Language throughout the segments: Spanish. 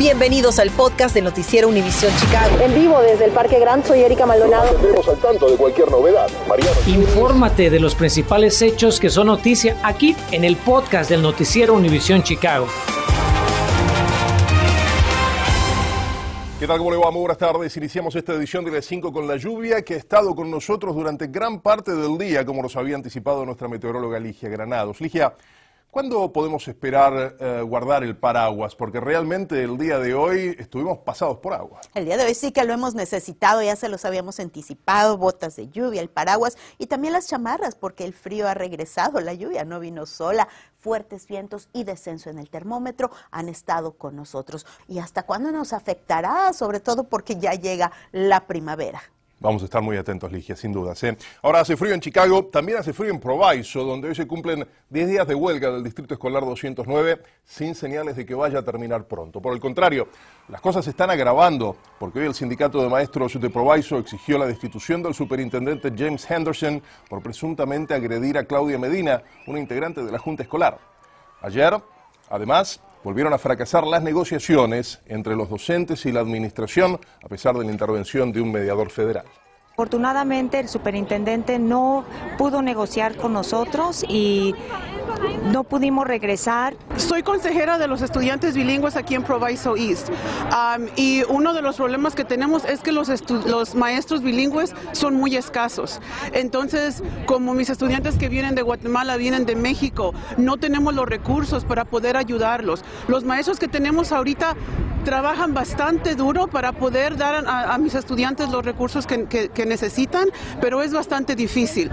Bienvenidos al podcast de Noticiero Univisión Chicago. En vivo desde el Parque Gran, soy Erika Maldonado. Estamos al tanto de cualquier novedad. Mariano. Infórmate de los principales hechos que son noticia aquí en el podcast del Noticiero Univisión Chicago. ¿Qué tal? ¿Cómo le va? Muy buenas tardes. Iniciamos esta edición de las 5 con la lluvia que ha estado con nosotros durante gran parte del día, como nos había anticipado nuestra meteoróloga Ligia Granados. Ligia, ¿Cuándo podemos esperar eh, guardar el paraguas? Porque realmente el día de hoy estuvimos pasados por agua. El día de hoy sí que lo hemos necesitado, ya se los habíamos anticipado, botas de lluvia, el paraguas y también las chamarras, porque el frío ha regresado, la lluvia no vino sola, fuertes vientos y descenso en el termómetro han estado con nosotros. ¿Y hasta cuándo nos afectará? Sobre todo porque ya llega la primavera. Vamos a estar muy atentos, Ligia, sin dudas. ¿eh? Ahora hace frío en Chicago, también hace frío en Proviso, donde hoy se cumplen 10 días de huelga del Distrito Escolar 209, sin señales de que vaya a terminar pronto. Por el contrario, las cosas se están agravando, porque hoy el Sindicato de Maestros de Proviso exigió la destitución del superintendente James Henderson por presuntamente agredir a Claudia Medina, una integrante de la Junta Escolar. Ayer, además, volvieron a fracasar las negociaciones entre los docentes y la administración, a pesar de la intervención de un mediador federal. Afortunadamente el superintendente no pudo negociar con nosotros y no pudimos regresar. Soy consejera de los estudiantes bilingües aquí en Proviso East y uno de los problemas que tenemos es que los, los maestros bilingües son muy escasos. Entonces, como mis estudiantes que vienen de Guatemala, vienen de México, no tenemos los recursos para poder ayudarlos. Los maestros que tenemos ahorita trabajan bastante duro para poder dar a, mis estudiantes los recursos que necesitan, pero es bastante difícil.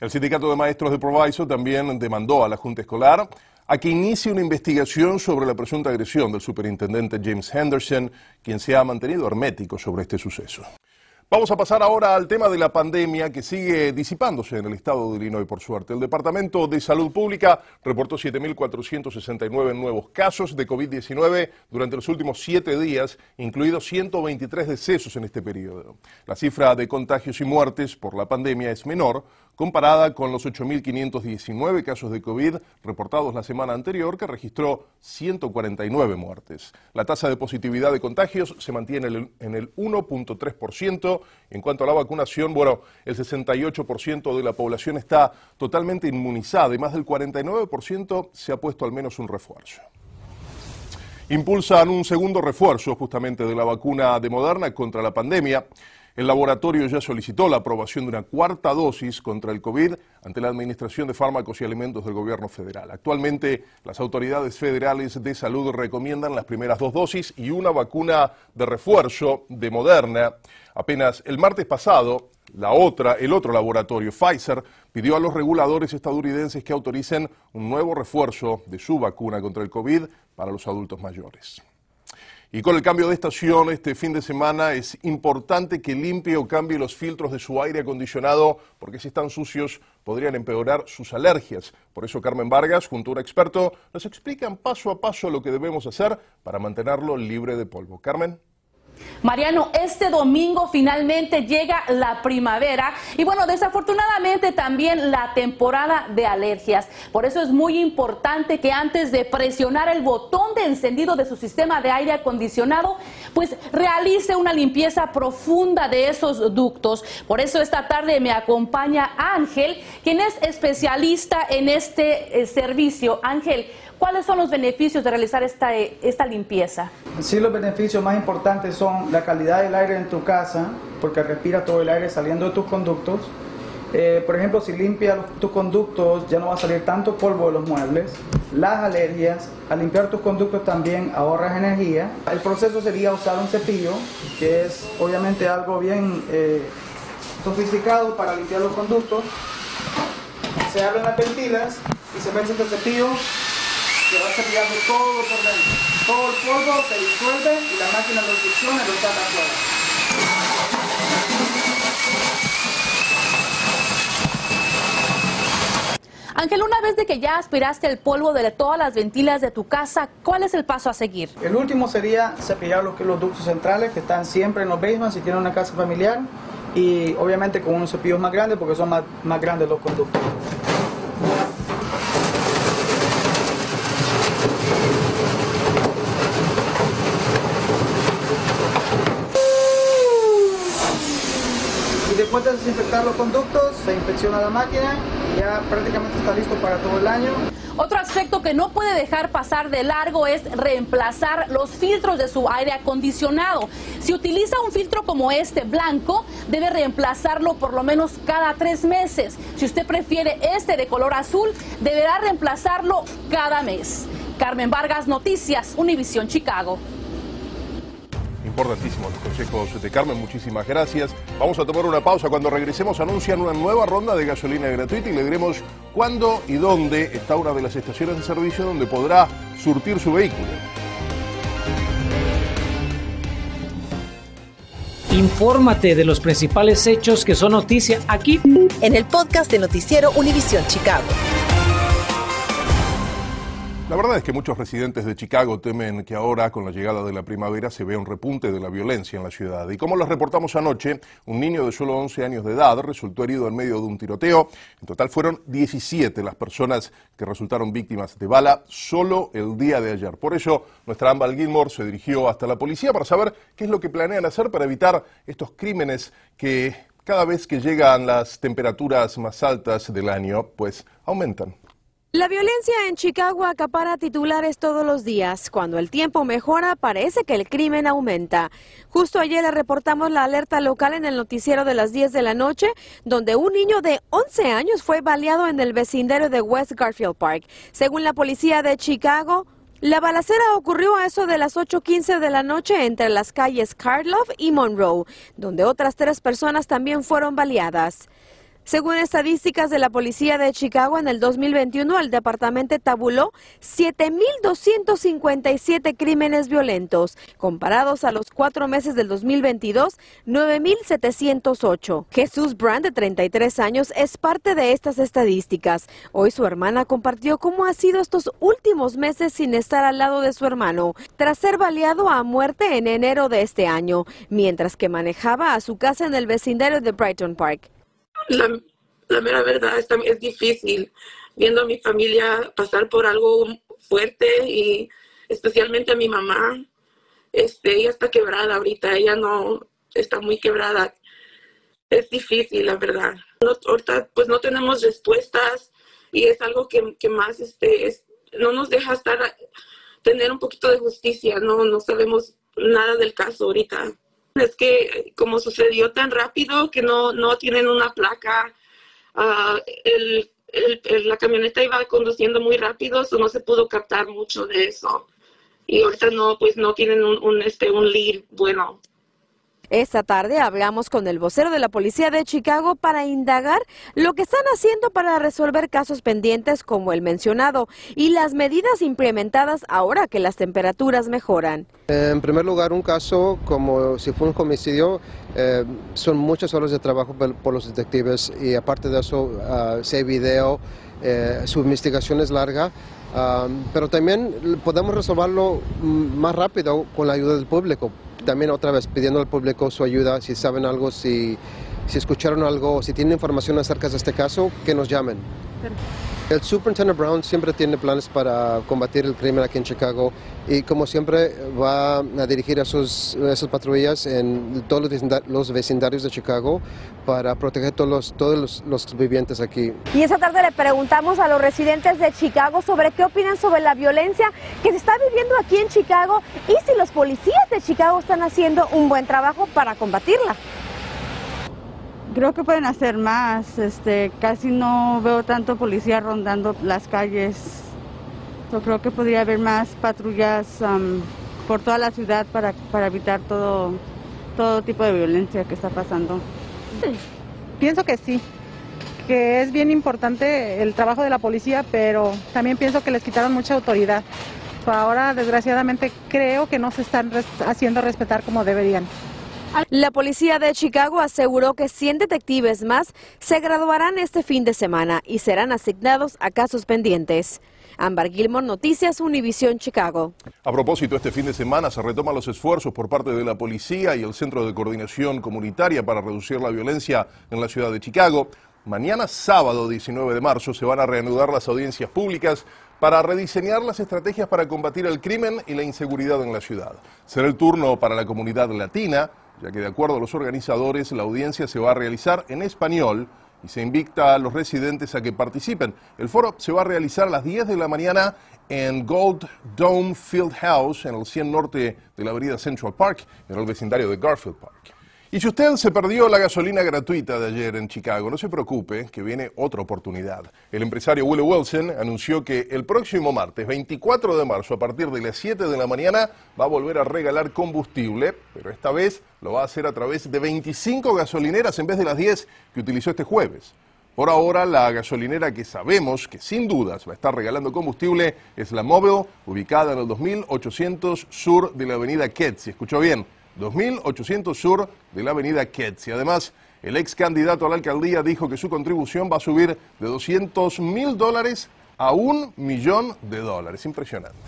El Sindicato de Maestros de Proviso también demandó a la Junta Escolar a que inicie una investigación sobre la presunta agresión del superintendente James Henderson, quien se ha mantenido hermético sobre este suceso. Vamos a pasar ahora al tema de la pandemia que sigue disipándose en el estado de Illinois, por suerte. El Departamento de Salud Pública reportó 7.469 nuevos casos de COVID-19 durante los últimos siete días, incluidos 123 decesos en este periodo. La cifra de contagios y muertes por la pandemia es menor, comparada con los 8.519 casos de COVID reportados la semana anterior, que registró 149 muertes. La tasa de positividad de contagios se mantiene en el 1.3%. En cuanto a la vacunación, bueno, el 68% de la población está totalmente inmunizada y más del 49% se ha puesto al menos un refuerzo impulsan un segundo refuerzo justamente de la vacuna de Moderna contra la pandemia. El laboratorio ya solicitó la aprobación de una cuarta dosis contra el COVID ante la Administración de Fármacos y Alimentos del Gobierno Federal. Actualmente, las autoridades federales de salud recomiendan las primeras dos dosis y una vacuna de refuerzo de Moderna. Apenas el martes pasado, la otra, el otro laboratorio, Pfizer, pidió a los reguladores estadounidenses que autoricen un nuevo refuerzo de su vacuna contra el COVID para los adultos mayores. Y con el cambio de estación este fin de semana es importante que limpie o cambie los filtros de su aire acondicionado porque si están sucios podrían empeorar sus alergias. Por eso Carmen Vargas, junto a un experto, nos explican paso a paso lo que debemos hacer para mantenerlo libre de polvo. Carmen. Mariano, este domingo finalmente llega la primavera y bueno, desafortunadamente también la temporada de alergias. Por eso es muy importante que antes de presionar el botón de encendido de su sistema de aire acondicionado, pues realice una limpieza profunda de esos ductos. Por eso esta tarde me acompaña Ángel, quien es especialista en este eh, servicio. Ángel, ¿Cuáles son los beneficios de realizar esta, esta limpieza? Sí, los beneficios más importantes son la calidad del aire en tu casa, porque respira todo el aire saliendo de tus conductos. Eh, por ejemplo, si limpias tus conductos, ya no va a salir tanto polvo de los muebles. Las alergias, al limpiar tus conductos también ahorras energía. El proceso sería usar un cepillo, que es obviamente algo bien eh, sofisticado para limpiar los conductos. Se abren las ventilas y se mete este cepillo que va cepillando todo por dentro. Todo el polvo se disuelve y la máquina lo succiona y lo saca afuera. Ángel, una vez de que ya aspiraste el polvo de todas las ventilas de tu casa, ¿cuál es el paso a seguir? El último sería cepillar los, los ductos centrales que están siempre en los basements si tienen una casa familiar y obviamente con unos cepillos más grandes porque son más, más grandes los conductos. Desinfectar los conductos, se inspecciona la máquina, ya prácticamente está listo para todo el año. Otro aspecto que no puede dejar pasar de largo es reemplazar los filtros de su aire acondicionado. Si utiliza un filtro como este blanco, debe reemplazarlo por lo menos cada tres meses. Si usted prefiere este de color azul, deberá reemplazarlo cada mes. Carmen Vargas, Noticias, Univisión Chicago. Importantísimos los consejos de Carmen, muchísimas gracias. Vamos a tomar una pausa. Cuando regresemos anuncian una nueva ronda de gasolina gratuita y le diremos cuándo y dónde está una de las estaciones de servicio donde podrá surtir su vehículo. Infórmate de los principales hechos que son noticia aquí En el podcast de Noticiero Univisión Chicago. La verdad es que muchos residentes de Chicago temen que ahora, con la llegada de la primavera, se vea un repunte de la violencia en la ciudad. Y como les reportamos anoche, un niño de solo 11 años de edad resultó herido en medio de un tiroteo. En total fueron 17 las personas que resultaron víctimas de bala solo el día de ayer. Por eso, nuestra Ambal Gilmore se dirigió hasta la policía para saber qué es lo que planean hacer para evitar estos crímenes que cada vez que llegan las temperaturas más altas del año, pues aumentan. La violencia en Chicago acapara titulares todos los días. Cuando el tiempo mejora, parece que el crimen aumenta. Justo ayer le reportamos la alerta local en el noticiero de las 10 de la noche, donde un niño de 11 años fue baleado en el vecindario de West Garfield Park. Según la policía de Chicago, la balacera ocurrió a eso de las 8.15 de la noche entre las calles Karloff y Monroe, donde otras tres personas también fueron baleadas. Según estadísticas de la policía de Chicago, en el 2021 el departamento tabuló 7.257 crímenes violentos, comparados a los cuatro meses del 2022, 9.708. Jesús Brand, de 33 años, es parte de estas estadísticas. Hoy su hermana compartió cómo ha sido estos últimos meses sin estar al lado de su hermano, tras ser baleado a muerte en enero de este año, mientras que manejaba a su casa en el vecindario de Brighton Park. La, la mera verdad es, difícil viendo a mi familia pasar por algo fuerte y especialmente a mi mamá. Este, ella está quebrada ahorita, ella no está muy quebrada. Es difícil, la verdad. No, ahorita pues no tenemos respuestas y es algo que, que más este, es- no nos deja estar tener un poquito de justicia. No, no sabemos nada del caso ahorita. Es que como sucedió tan rápido que no, no tienen una placa, ah, el- el- la camioneta iba conduciendo muy rápido, so no se pudo captar mucho de eso. Y ahorita no, pues no tienen un, un, este, un lead bueno. Esta tarde hablamos con el vocero de la policía de Chicago para indagar lo que están haciendo para resolver casos pendientes como el mencionado y las medidas implementadas ahora que las temperaturas mejoran. En primer lugar, un caso como si fue un homicidio, eh, son muchas horas de trabajo por, los detectives y aparte de eso, ah, si hay video, eh, su investigación es larga, ah, pero también podemos resolverlo mm, más rápido con la ayuda del público. También otra vez pidiendo al público su ayuda, si saben algo, si, si escucharon algo, si tienen información acerca de este caso, que nos llamen. El Superintendent Brown siempre tiene planes para combatir el crimen aquí en Chicago y como siempre va a dirigir a sus, patrullas en todos los vecinda- los vecindarios de Chicago para proteger todos todos los, los vivientes aquí. Y esta tarde le preguntamos a los residentes de Chicago sobre qué opinan sobre la violencia que se está viviendo aquí en Chicago y si los policías de Chicago están haciendo un buen trabajo para combatirla. Creo que pueden hacer más. Este, casi no veo tanto policía rondando las calles. Yo creo que podría haber más patrullas am, por toda la ciudad para, para evitar todo, todo tipo de violencia que está pasando. Pienso que sí, que es bien importante el trabajo de la policía, pero también pienso que les quitaron mucha autoridad. Ahora, desgraciadamente, creo que no se están haciendo respetar como deberían. La policía de Chicago aseguró que 100 detectives más se graduarán este fin de semana y serán asignados a casos pendientes. Ámbar Gilmore, Noticias Univisión Chicago. A propósito, este fin de semana se retoman los esfuerzos por parte de la policía y el Centro de Coordinación Comunitaria para reducir la violencia en la ciudad de Chicago. Mañana sábado 19 de marzo se van a reanudar las audiencias públicas para rediseñar las estrategias para combatir el crimen y la inseguridad en la ciudad. Será el turno para la comunidad latina ya que de acuerdo a los organizadores la audiencia se va a realizar en español y se invita a los residentes a que participen. El foro se va a realizar a las 10 de la mañana en Gold Dome Field House, en el 100 norte de la avenida Central Park, en el vecindario de Garfield Park. Y si usted se perdió la gasolina gratuita de ayer en Chicago, no se preocupe, que viene otra oportunidad. El empresario Willie Wilson anunció que el próximo martes, 24 de marzo, a partir de las 7 de la mañana, va a volver a regalar combustible, pero esta vez lo va a hacer a través de 25 gasolineras en vez de las 10 que utilizó este jueves. Por ahora, la gasolinera que sabemos que sin dudas va a estar regalando combustible es la Mobile, ubicada en el 2800 sur de la avenida Ketz. ¿Escuchó bien? 2800 sur de la avenida Ketz. Y además, el ex candidato a la alcaldía dijo que su contribución va a subir de 200 mil dólares a un millón de dólares. Impresionante.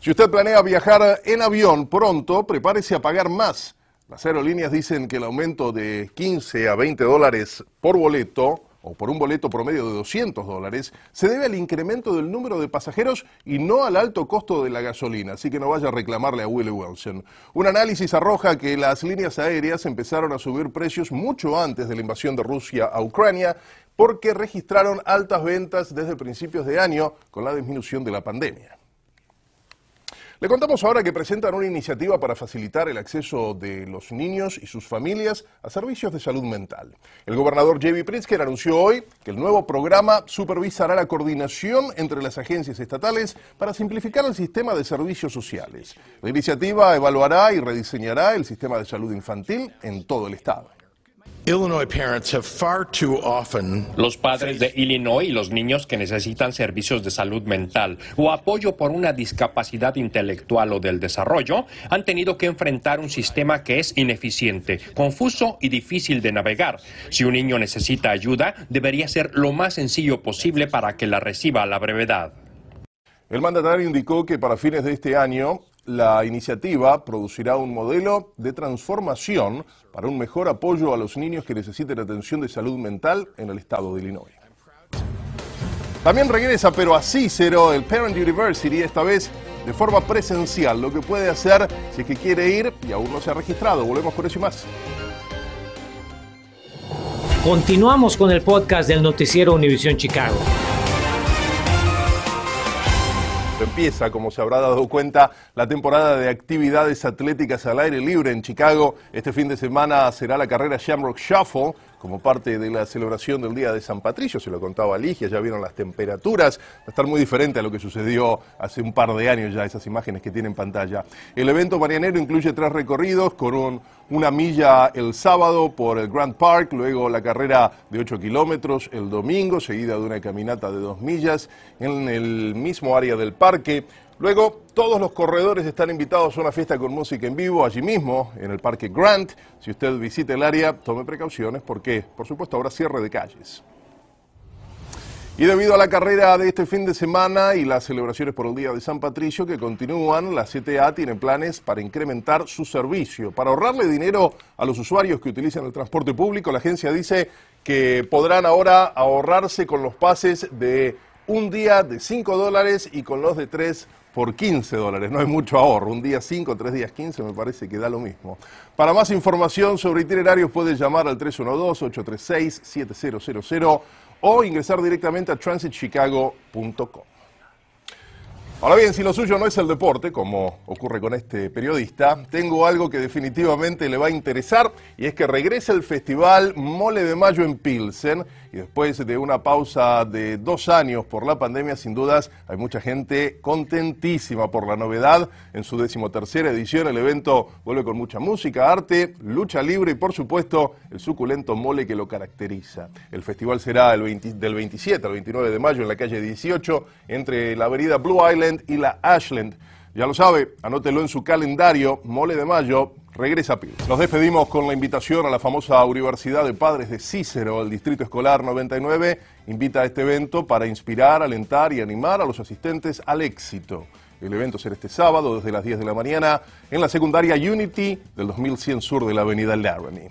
Si usted planea viajar en avión pronto, prepárese a pagar más. Las aerolíneas dicen que el aumento de 15 a 20 dólares por boleto o por un boleto promedio de 200 dólares, se debe al incremento del número de pasajeros y no al alto costo de la gasolina, así que no vaya a reclamarle a Willie Wilson. Un análisis arroja que las líneas aéreas empezaron a subir precios mucho antes de la invasión de Rusia a Ucrania porque registraron altas ventas desde principios de año con la disminución de la pandemia. Le contamos ahora que presentan una iniciativa para facilitar el acceso de los niños y sus familias a servicios de salud mental. El gobernador J.B. Pritzker anunció hoy que el nuevo programa supervisará la coordinación entre las agencias estatales para simplificar el sistema de servicios sociales. La iniciativa evaluará y rediseñará el sistema de salud infantil en todo el estado. Los padres de Illinois y los niños que necesitan servicios de salud mental o apoyo por una discapacidad intelectual o del desarrollo han tenido que enfrentar un sistema que es ineficiente, confuso y difícil de navegar. Si un niño necesita ayuda, debería ser lo más sencillo posible para que la reciba a la brevedad. El mandatario indicó que para fines de este año la iniciativa producirá un modelo de transformación para un mejor apoyo a los niños que necesiten atención de salud mental en el estado de Illinois. También regresa, pero a Cicero, el Parent University, esta vez de forma presencial, lo que puede hacer si es que quiere ir y aún no se ha registrado. Volvemos por eso y más. Continuamos con el podcast del noticiero Univisión Chicago. Empieza, como se habrá dado cuenta, la temporada de actividades atléticas al aire libre en Chicago. Este fin de semana será la carrera Shamrock Shuffle como parte de la celebración del Día de San Patricio, se lo contaba Ligia, ya vieron las temperaturas, va a estar muy diferente a lo que sucedió hace un par de años ya, esas imágenes que tiene en pantalla. El evento marianero incluye tres recorridos con una milla el sábado por el Grand Park, luego la carrera de 8 kilómetros el domingo, seguida de una caminata de dos millas en el mismo área del parque. Luego, todos los corredores están invitados a una fiesta con música en vivo allí mismo, en el Parque Grant. Si usted visita el área, tome precauciones porque, por supuesto, habrá cierre de calles. Y debido a la carrera de este fin de semana y las celebraciones por el Día de San Patricio que continúan, la CTA tiene planes para incrementar su servicio. Para ahorrarle dinero a los usuarios que utilizan el transporte público, la agencia dice que podrán ahora ahorrarse con los pases de un día de 5 dólares y con los de 3 por 15 dólares. No hay mucho ahorro. Un día 5, tres días 15 me parece que da lo mismo. Para más información sobre itinerarios puede llamar al 312-836-7000 o ingresar directamente a transitchicago.com. Ahora bien, si lo suyo no es el deporte, como ocurre con este periodista, tengo algo que definitivamente le va a interesar y es que regresa el festival Mole de Mayo en Pilsen y después de una pausa de dos años por la pandemia, sin dudas hay mucha gente contentísima por la novedad. En su decimotercera edición el evento vuelve con mucha música, arte, lucha libre y por supuesto el suculento mole que lo caracteriza. El festival será el del 27 al 29 de mayo en la calle 18 entre la avenida Blue Island y la Ashland. Ya lo sabe, anótelo en su calendario, Mole de Mayo, regresa a Nos despedimos con la invitación a la famosa Universidad de Padres de Cícero. El Distrito Escolar 99 invita a este evento para inspirar, alentar y animar a los asistentes al éxito. El evento será este sábado desde las 10 de la mañana en la secundaria Unity del 2100 Sur de la avenida Laramie.